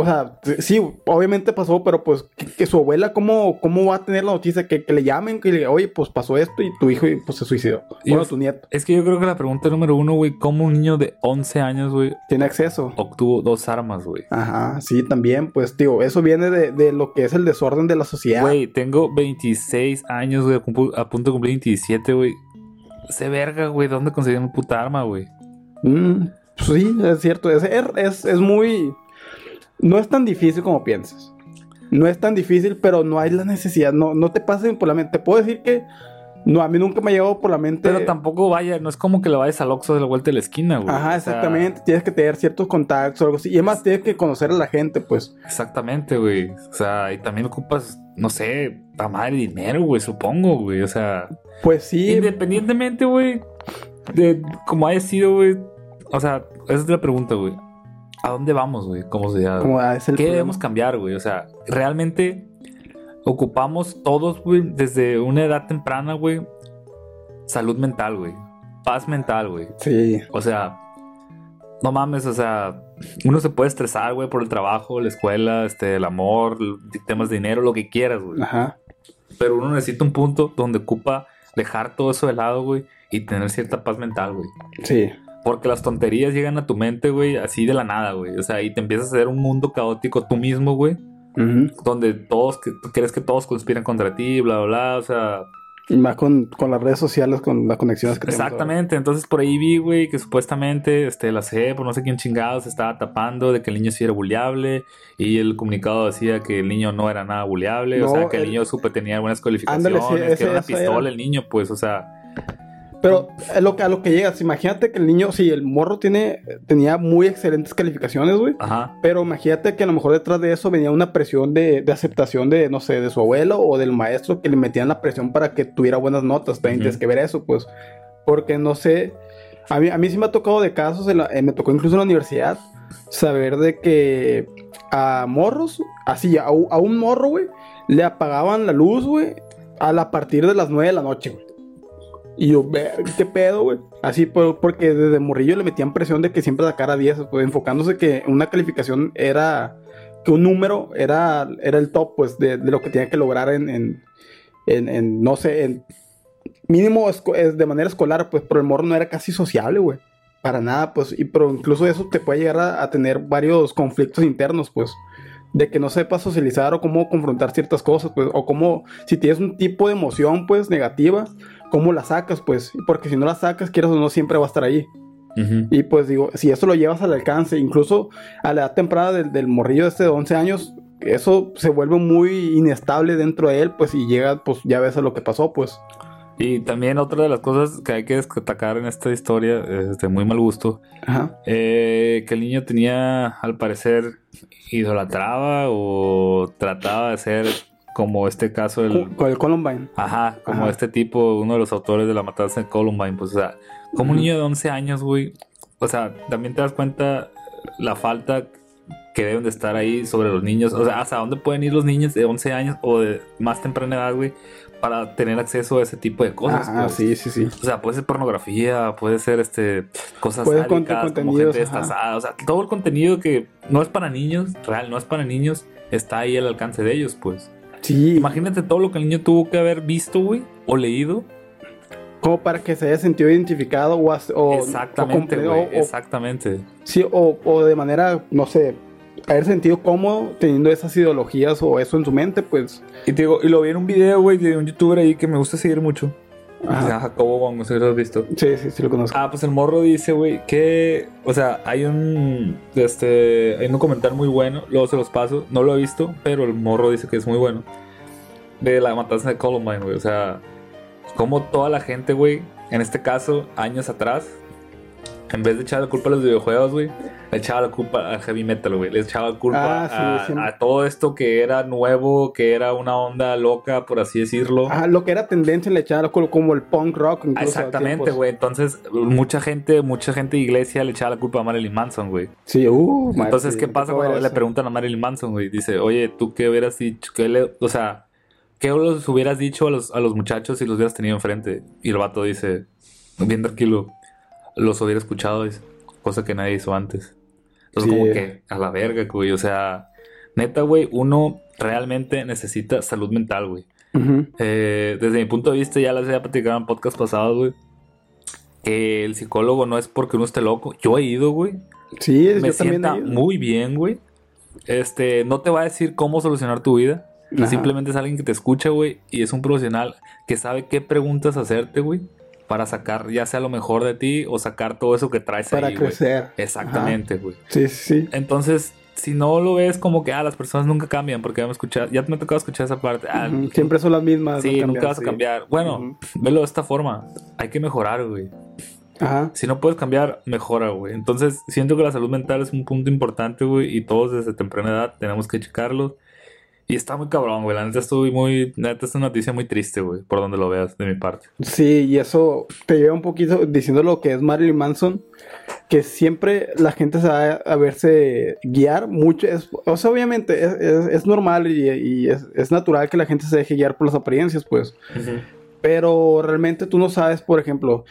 O sea, sí, obviamente pasó, pero pues que, que su abuela, ¿cómo, ¿cómo va a tener la noticia? Que, que le llamen, que le oye, pues pasó esto y tu hijo pues se suicidó. Y Bueno, es- tu nieto. Es que yo creo que la pregunta número uno, güey, ¿cómo un niño de 11 años, güey, Tiene acceso. obtuvo dos armas, güey? Ajá, sí, también, pues, tío, eso viene de, de lo que es el desorden de la sociedad. Güey, tengo 26 años, güey, a punto de cumplir 27, güey. Se verga, güey, ¿dónde conseguí una puta arma, güey? Mm, pues sí, es cierto. Es, es, es muy. No es tan difícil como piensas. No es tan difícil, pero no hay la necesidad. No, no te pasen por la mente. Te puedo decir que. No, a mí nunca me ha llegado por la mente. Pero tampoco vaya, no es como que le vayas al Oxxo de la vuelta de la esquina, güey. Ajá, O sea, exactamente. Tienes que tener ciertos contactos o algo así. Y además tienes que conocer a la gente, pues. exactamente, güey. O sea, y también ocupas, no sé, para madre dinero, güey, supongo, güey. O sea, Pues sí. independientemente, güey, de cómo haya sido, güey. O sea, esa es la pregunta, güey. ¿A dónde vamos, güey, como sociedad? Como ah, es el ¿Qué problema. debemos cambiar, güey? O sea, realmente ocupamos todos, güey, desde una edad temprana, güey, salud mental, güey. Paz mental, güey. Sí. O sea, no mames, o sea, uno se puede estresar, güey, por el trabajo, la escuela, este, el amor, temas de dinero, lo que quieras, güey. Ajá. Pero uno necesita un punto donde ocupa dejar todo eso de lado, güey, y tener cierta paz mental, güey. Sí. Porque las tonterías llegan a tu mente, güey, así de la nada, güey. O sea, y te empiezas a hacer un mundo caótico tú mismo, güey. Ujú. Donde todos, que, crees que todos conspiran contra ti, bla, bla, bla. O sea, Y más con, con las redes sociales, con las conexiones que exactamente. Entonces por ahí vi, güey, que supuestamente este, la CE, por no sé quién chingados, estaba tapando de que el niño sí era buleable. Y el comunicado decía que el niño no era nada buleable. o No, sea, que el, el- niño supe tenía buenas calificaciones, Ándale, sí, que ese- era una pistola era. el niño, pues, o sea. Pero a lo que, a lo que llegas, imagínate que el niño, sí, el morro tiene, tenía muy excelentes calificaciones, güey. Ajá. Pero imagínate que a lo mejor detrás de eso venía una presión de, de aceptación de, no sé, de su abuelo o del maestro que le metían la presión para que tuviera buenas notas. También tienes que ver eso, pues. Porque no sé, a mí, a mí sí me ha tocado de casos, en la- eh, me tocó incluso en la universidad, saber de que a morros, así, a un morro, güey, le apagaban la luz, güey, a la partir de las 9 de la noche, güey. Y yo, "Ver, ¿qué pedo, güey? Así, por- porque desde morrillo le metían presión de que siempre sacara 10, pues enfocándose que una calificación era, que un número era, era el top, pues, de, de lo que tenía que lograr en, en, en- en, no sé, en mínimo es de manera escolar, pues, pero el morro no era casi sociable, güey. Para nada, pues, y pero incluso eso te puede llegar a, a tener varios conflictos internos, pues, de que no sepas socializar o cómo confrontar ciertas cosas, pues, o cómo, si tienes un tipo de emoción, pues, negativa, cómo la sacas, pues, porque si no la sacas, quieras o no, siempre va a estar ahí. Y pues digo, si eso lo llevas al alcance, incluso a la edad temprana del, del morrillo este de 11 años, eso se vuelve muy inestable dentro de él, pues, y llega, pues, ya ves a lo que pasó, pues. Y también otra de las cosas que hay que destacar en esta historia, es de muy mal gusto, Ajá. eh, que el niño tenía, al parecer, idolatraba o trataba de ser como este caso del... El Columbine. Ajá, como Ajá. este tipo, uno de los autores de la matanza de Columbine, pues, o sea, como un niño de 11 años, güey, o sea, también te das cuenta la falta que deben de estar ahí sobre los niños, o sea, hasta dónde pueden ir los niños de 11 años o de más temprana edad, güey, para tener acceso a ese tipo de cosas. Ah, pues. sí, sí, sí. O sea, puede ser pornografía, puede ser este cosas sádicas, como gente destazada, o sea, todo el contenido que no es para niños, real, no es para niños, está ahí al alcance de ellos, pues. Sí, Imagínate todo lo que el niño tuvo que haber visto, güey, o leído. como para que se haya sentido identificado o, o exactamente, o güey, o- exactamente. sí, o, o de manera, no sé, haber sentido cómodo teniendo esas ideologías o eso en su mente, pues. Y te digo, y lo vi en un video, güey, de un youtuber ahí que me gusta seguir mucho. Ajá. Jacobo Wong, no sé si lo has visto. Sí, sí, sí lo conozco. Ah, pues el morro dice, güey, que, o sea, hay un, este, hay un documental muy bueno, luego se los paso, no lo he visto, pero el morro dice que es muy bueno, de la matanza de Columbine, güey, o sea, como toda la gente, güey, en este caso, años atrás, en vez de echar la culpa a los videojuegos, güey, le echaba la culpa al heavy metal, güey, le echaba la culpa Ah, sí, a, todo esto que era nuevo, que era una onda loca, por así decirlo. Ajá, lo que era tendencia le echaban como- como el punk rock. incluso Exactamente, güey. Entonces, mucha gente, mucha gente de iglesia le echaba la culpa a Marilyn Manson, güey. Sí, uh, Entonces, ¿qué pasa cuando le preguntan a Marilyn Manson, güey? Dice, oye, ¿tú qué hubieras dicho? ¿Qué le- o sea, ¿qué hubieras dicho a los, a los muchachos si los hubieras tenido enfrente? Y el vato dice, bien tranquilo, los hubiera escuchado, dice, cosa que nadie hizo antes. Entonces, Sí. como que a la verga, güey. O sea, neta, güey, uno realmente necesita salud mental, güey. Eh, desde mi punto de vista, ya les había platicado en podcast pasados, güey. Que el psicólogo no es porque uno esté loco. Yo he ido, güey. Sí, Me yo también. sienta he ido. muy bien, güey. Este, no te va a decir cómo solucionar tu vida. Simplemente es alguien que te escucha, güey. Y es un profesional que sabe qué preguntas hacerte, güey. Para sacar ya sea lo mejor de ti o sacar todo eso que traes Para ahí, crecer. Exactamente, güey. Sí, sí, sí. Entonces, si no lo ves como que, ah, las personas nunca cambian, porque ya me, escucha, ya me ha tocado escuchar esa parte. Ah, Siempre son las mismas. Sí, no nunca cambian, vas a cambiar. Bueno, Ujú. velo de esta forma. Hay que mejorar, güey. Ajá. Si no puedes cambiar, mejora, güey. Entonces, siento que la salud mental es un punto importante, güey. Y todos desde temprana edad tenemos que checarlo. Y está muy cabrón, güey. La neta estoy muy... La neta es una noticia muy triste, güey. Por donde lo veas, de mi parte. Sí, y eso te lleva un poquito diciendo lo que es Marilyn Manson, que siempre la gente se va a verse guiar mucho. Es, o sea, obviamente es, es- es normal y, y es, es natural que la gente se deje guiar por las apariencias, pues. Pero realmente tú no sabes, por ejemplo,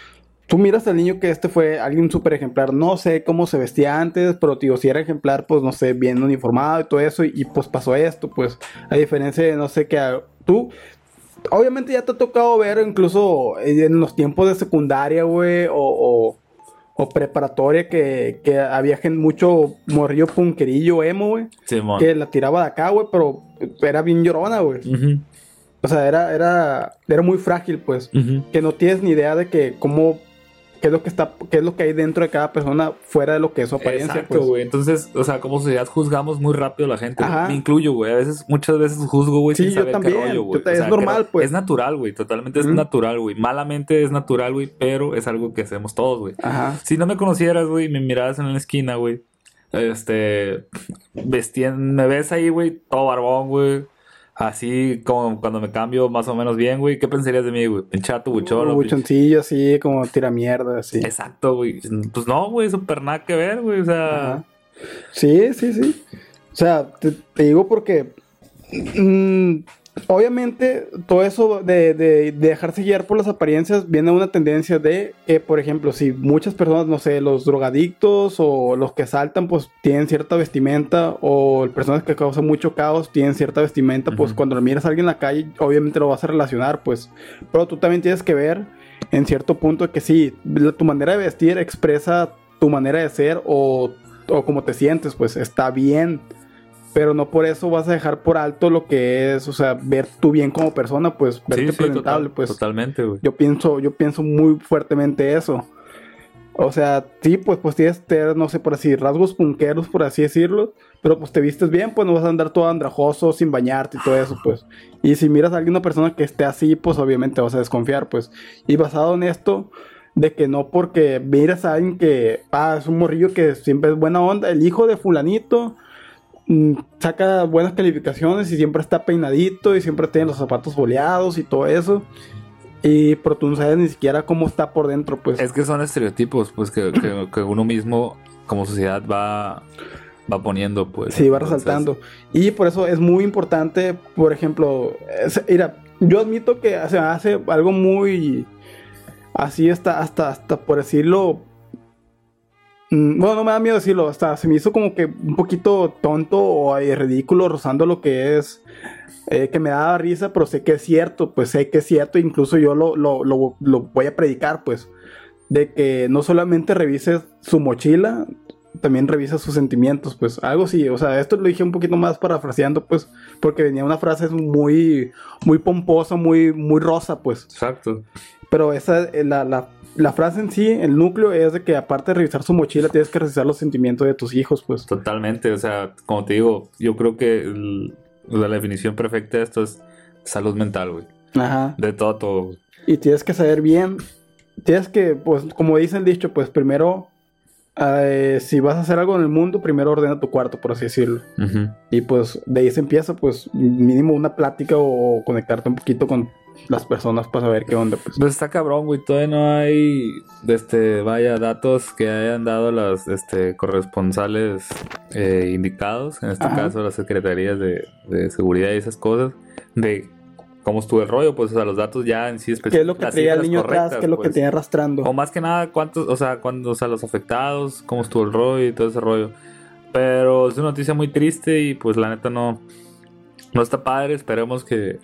tú miras al niño que este fue alguien súper ejemplar. No sé cómo se vestía antes, pero tío, si era ejemplar, pues no sé, bien uniformado y todo eso. Y, y, pues pasó esto, pues. A diferencia de, no sé, que a- tú. Obviamente ya te ha tocado ver incluso en los tiempos de secundaria, güey, o, o, o preparatoria, que, que había gente, mucho morrillo punquerillo emo, güey, Simón. que la tiraba de acá, güey, pero era bien llorona, güey. Ujú, O sea, era, era, era muy frágil, pues. ujú. Que no tienes ni idea de que cómo, qué es lo que está, qué es lo que hay dentro de cada persona fuera de lo que es su apariencia, Exacto, pues. güey. Entonces, o sea, como sociedad juzgamos muy rápido a la gente. Me incluyo, güey. A veces, muchas veces juzgo, güey, Sí, sin yo saber también. qué rollo, güey. Es normal, pues. Es natural, güey. Totalmente es natural, güey. Malamente es natural, güey. Pero es algo que hacemos todos, güey. Ajá. Si no me conocieras, güey, y me miraras en la esquina, güey. Este. Vestien, me ves ahí, güey, todo barbón, güey. Así como cuando me cambio más o menos bien, güey. ¿Qué pensarías de mí, güey? Pinchato, buchón. Un buchoncillo así, como tira mierda, así. Exacto, güey. Pues no, güey, súper nada que ver, güey. O sea. Ajá. Sí, sí, sí. O sea, te, te digo porque. mm, obviamente, todo eso de, de- de dejarse guiar por las apariencias viene una tendencia de que, por ejemplo, si muchas personas, no sé, los drogadictos o los que saltan, pues tienen cierta vestimenta, o personas que causan mucho caos tienen cierta vestimenta, pues cuando lo miras a alguien en la calle, obviamente lo vas a relacionar, pues. Pero tú también tienes que ver en cierto punto que sí, la- tu manera de vestir expresa tu manera de ser o, o cómo te sientes, pues está bien. Pero no por eso vas a dejar por alto lo que es, o sea, ver tu bien como persona, pues verte Sí, sí, presentable, total- pues. totalmente, güey. Yo pienso, yo pienso muy fuertemente eso. O sea, sí, pues, pues tienes que tener, no sé, por así, rasgos punqueros, por así decirlo. Pero pues te vistes bien, pues no vas a andar todo andrajoso, sin bañarte y todo eso, pues. Y si miras a alguna persona que esté así, pues obviamente vas a desconfiar, pues. Y basado en esto, de que no porque miras a alguien que, ah, es un morrillo que siempre es buena onda, el hijo de fulanito, saca buenas calificaciones y siempre está peinadito y siempre tiene los zapatos boleados y todo eso. Y pero tú no sabes ni siquiera cómo está por dentro, pues. Es que son estereotipos, pues, que, que- que uno mismo, como sociedad, va, va poniendo, pues. Sí, va resaltando. Y por eso es muy importante, por ejemplo, es- mira, yo admito que se hace algo muy así hasta, hasta, hasta por decirlo. Mm, Bueno, no me da miedo decirlo, hasta se me hizo como que un poquito tonto o ridículo, rozando lo que es, eh, que me daba risa, pero sé que es cierto, pues sé que es cierto, incluso yo lo, lo, lo, lo voy a predicar, pues, de que no solamente revises su mochila, también revisa sus sentimientos, pues algo sí, o sea, esto lo dije un poquito más parafraseando, pues, porque venía una frase muy, muy pomposa, muy, muy rosa, pues. Exacto. Pero esa, eh, la, la, la frase en sí, el núcleo es de que aparte de revisar su mochila, tienes que revisar los sentimientos de tus hijos, pues. Totalmente, o sea, como te digo, yo creo que el- la definición perfecta de esto es salud mental, güey. Ajá. De todo, a todo. güey. Y tienes que saber bien, tienes que, pues, como dice el dicho, pues primero, eh, si vas a hacer algo en el mundo, primero ordena tu cuarto, por así decirlo. Y pues de ahí se empieza, pues mínimo una plática o conectarte un poquito con las personas para saber qué onda, pues. Pues está cabrón, güey. Todavía no hay, este, vaya, datos que hayan dado las, este, corresponsales eh, indicados. En este Ajá. caso, las secretarías de, de seguridad y esas cosas. De cómo estuvo el rollo, pues, o sea, los datos ya en sí específicos. ¿Qué es lo que traía el niño atrás? ¿Qué es lo que tenía arrastrando? pues. O más que nada, cuántos, o sea, cuando, o sea, los afectados, cómo estuvo el rollo y todo ese rollo. Pero es una noticia muy triste y pues la neta no, no está padre. Esperemos que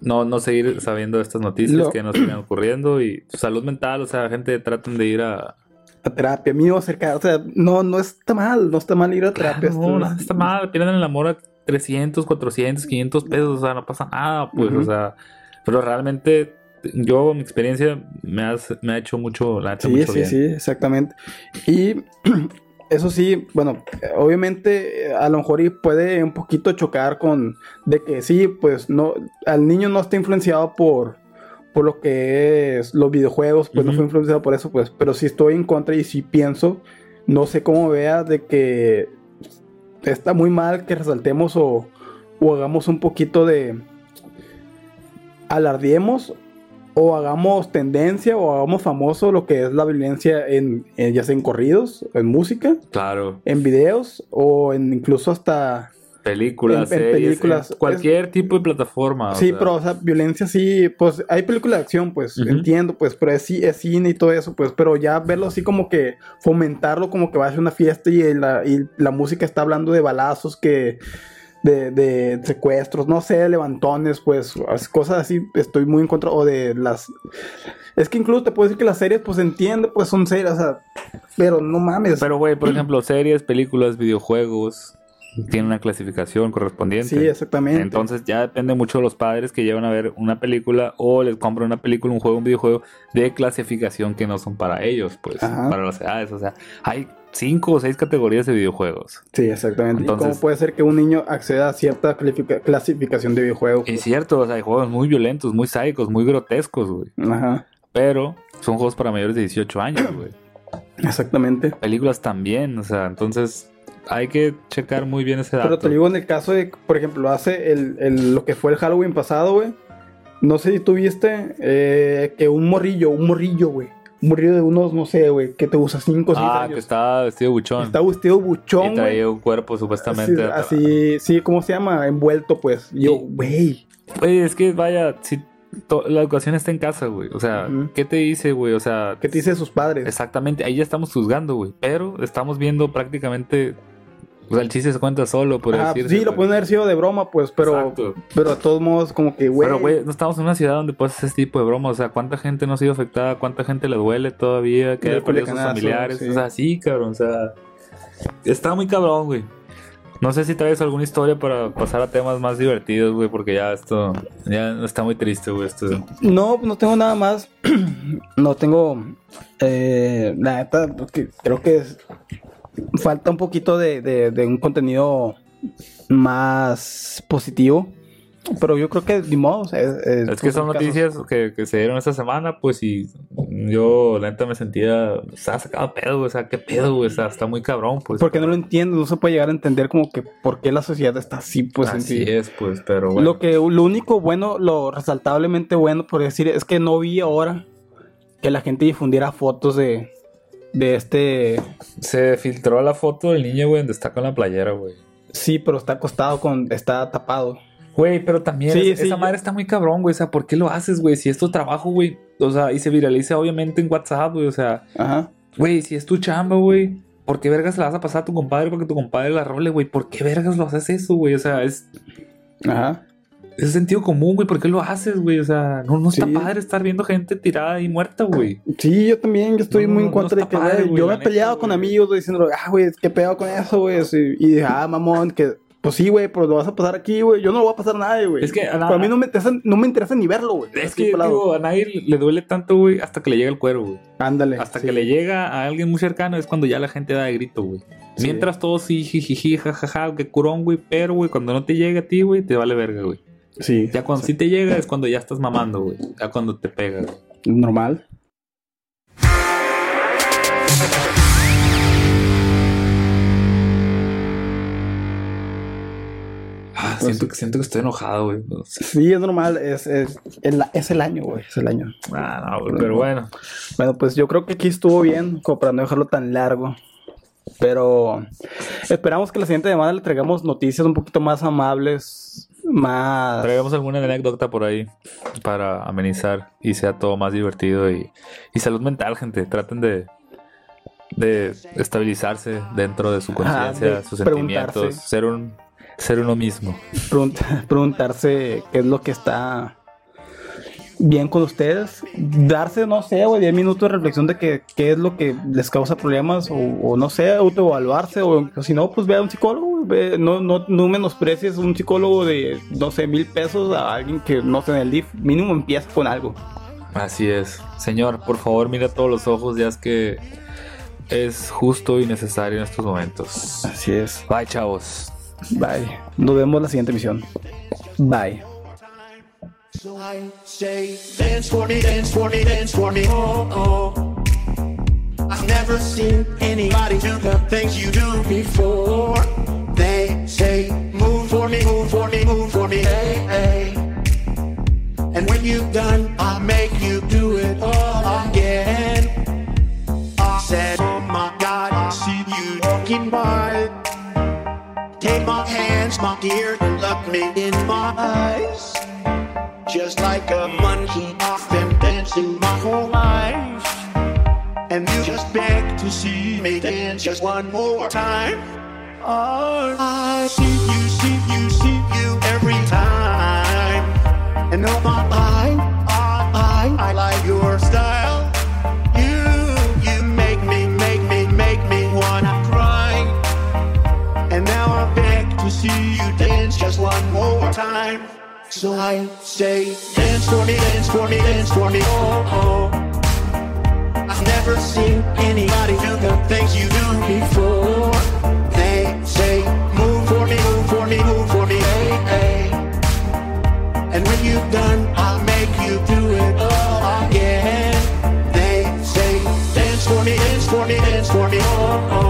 no, no seguir sabiendo estas noticias Lo- que nos sigan ocurriendo y salud mental, o sea, gente traten de ir a... A terapia, mínimo acercar, o sea, no, no está mal, no está mal ir a terapia. Claro, no, no está mal, pierden el amor a 300, 400, 500 pesos, o sea, no pasa nada, pues, o sea, pero realmente yo, mi experiencia me, has- me ha hecho mucho, la Sí, mucho sí, bien. sí, exactamente. Y eso sí, bueno, obviamente a lo mejor puede un poquito chocar con de que sí, pues no, al niño no está influenciado por, por lo que es los videojuegos, pues no fue influenciado por eso, pues, pero sí estoy en contra y sí pienso, no sé cómo vea de que está muy mal que resaltemos o, o hagamos un poquito de alardiemos o hagamos tendencia o hagamos famoso lo que es la violencia en, en- ya sea en corridos, en música, Claro, en videos o en incluso hasta películas, En- películas, cualquier tipo de plataforma. o sí, sea, pero o sea, violencia sí, pues hay películas de acción, pues entiendo, pues, pero es, sí- es cine y todo eso, pues, pero ya verlo así como que fomentarlo como que va a ser una fiesta y la, y la música está hablando de balazos que de, de secuestros, no sé, levantones, pues, as- cosas así, estoy muy en contra, o de las... Es que incluso te puedo decir que las series, pues entiende, pues son series, o sea, pero no mames. Pero, güey, por ejemplo, series, películas, videojuegos, tienen una clasificación correspondiente. sí, exactamente. Entonces ya depende mucho de los padres que llevan a ver una película o les compran una película, un juego, un videojuego de clasificación que no son para ellos, pues, Ajá. para las edades. O sea, hay cinco o seis categorías de videojuegos. Sí, exactamente. ¿Y Entonces- cómo puede ser que un niño acceda a cierta clasifica- clasificación de videojuegos? Y es cierto, o sea, hay juegos muy violentos, muy sádicos, muy grotescos, güey. Ajá, Pero son juegos para mayores de 18 años, güey. exactamente. Películas también, o sea, entonces hay que checar muy bien ese dato. Pero te digo en el caso de, por ejemplo, hace el, el- lo que fue el Halloween pasado, güey. No sé si tú viste eh, que un morrillo, un morrillo, güey. Morrillo de unos, no sé, güey, que te usa 5 o 6 ah, años. que está vestido buchón. Está vestido y buchón, güey. traía un cuerpo supuestamente. Así, así, sí, ¿cómo se llama? Envuelto, pues. Y Yo, güey. Güey, es que vaya, si la educación está en casa, güey. O sea. ¿qué te dice, güey? O sea, ¿Qué te dice sus padres? exactamente, ahí ya estamos juzgando, güey. Pero estamos viendo prácticamente. O sea, el chiste se cuenta solo, por Ah, decirse. sí, lo pueden haber sido de broma, pues, pero, Exacto. pero de todos modos, como que, güey. Pero, güey, no estamos en una ciudad donde hacer ese tipo de bromas. O sea, ¿cuánta gente no ha sido afectada? ¿Cuánta gente le duele todavía? Que Del haya perdido sus familiares. sí. O sea, sí, cabrón. O sea, está muy cabrón, güey. No sé si traes alguna historia para pasar a temas más divertidos, güey, porque ya esto ya está muy triste, güey. Esto. No, no tengo nada más. no tengo. Eh, la neta, porque creo que es- falta un poquito de, de- de un contenido más positivo. Pero yo creo que, ni modo. o sea, es, es- que son noticias que, que se dieron esta semana, pues, y yo, la neta, me sentía, o sea, sacado pedo, o sea, qué pedo, o sea, está muy cabrón, pues. Porque no lo entiendo, no se puede llegar a entender como que por qué la sociedad está así, pues en Así sí. es, pues, pero bueno. Lo que lo único bueno, lo resaltablemente bueno, por decir, es que no vi ahora que la gente difundiera fotos de, de este Se filtró la foto del niño, güey, donde está con la playera, güey. Sí, pero está acostado con. está tapado. Güey, pero también Sí, es- sí, esa yo- madre está muy cabrón, güey. O sea, ¿por qué lo haces, güey? Si es tu trabajo, güey. O sea, y se viraliza obviamente en WhatsApp, güey. O sea, Ajá. güey, si es tu chamba, güey. ¿Por qué vergas la vas a pasar a tu compadre para que tu compadre la role, güey? ¿Por qué vergas lo haces eso, güey? O sea, es, Ajá. Ese sentido común, güey. ¿Por qué lo haces, güey? O sea, no, no está padre estar viendo gente tirada y muerta, güey. Sí, yo también, yo estoy No, muy en contra no de que, padre, güey, yo me he neta, peleado con güey. amigos diciendo, ah, güey, qué pedo con eso, güey. Y dije, ah, mamón, que, pues sí, güey, pero lo vas a pasar aquí, güey. Yo no lo voy a pasar a nadie, güey. Es que a Para mí no me interesa, no me interesa ni verlo, güey. Es que, digo, a nadie le duele tanto, güey, hasta que le llega el cuero, güey. Ándale. Hasta sí. que le llega a alguien muy cercano es cuando ya la gente da de grito, güey. Sí. Mientras todos sí, jijiji, jajaja, que curón, güey. Pero, güey, cuando no te llega a ti, güey, te vale verga, güey. Sí. Ya cuando sí. te llega es cuando ya estás mamando, güey. Ya cuando te pega, güey. Normal. Ah, Pues siento, que, siento que estoy enojado, güey. No sé. Sí, es normal. Es, es, el, es el año, güey. Es el año. Ah, no, güey, pero bueno. Bueno, pues yo creo que aquí estuvo bien, como para no dejarlo tan largo. Pero esperamos que la siguiente semana le traigamos noticias un poquito más amables, más... Traigamos alguna anécdota por ahí para amenizar y sea todo más divertido y, y salud mental, gente. Traten de, de estabilizarse dentro de su conciencia, de sus sentimientos, ser un ser uno mismo. pregunt- preguntarse qué es lo que está bien con ustedes. Darse, no sé, güey, 10 minutos de reflexión de que, qué es lo que les causa problemas o, o no sé, autoevaluarse o, o si no, pues ve a un psicólogo. ve- no, no, no menosprecies un psicólogo de, no sé, mil pesos a alguien que no sé en el DIF. Mínimo empieza con algo. Así es. Señor, por favor, mira todos los ojos, ya es que es justo y necesario en estos momentos. Así es. Bye, chavos. Bye. Nos vemos la siguiente emisión. Bye. So I say, dance for me, dance for me, dance for me, oh, oh. I've never seen anybody do the things you do before. They say, move for me, move for me, move for me, hey, hey. And when you've done, I'll make you do it all again. I said, oh my God, I see you walking by. Take my hands, my dear, and look me in my eyes. Just like a monkey, I've been dancing my whole life. And you just beg to see me dance just one more time. Oh, I see you, see you, see you every time. And oh my, I, I, I, I like your style. You, you make me, make me, make me wanna cry. And now I beg to see you dance just one more time. So I say, dance for me, dance for me, dance for me, oh, oh. I've never seen anybody do the things you do before. They say, move for me, move for me, move for me, hey, hey. And when you've done, I'll make you do it all again. They say, dance for me, dance for me, dance for me, oh, oh, oh,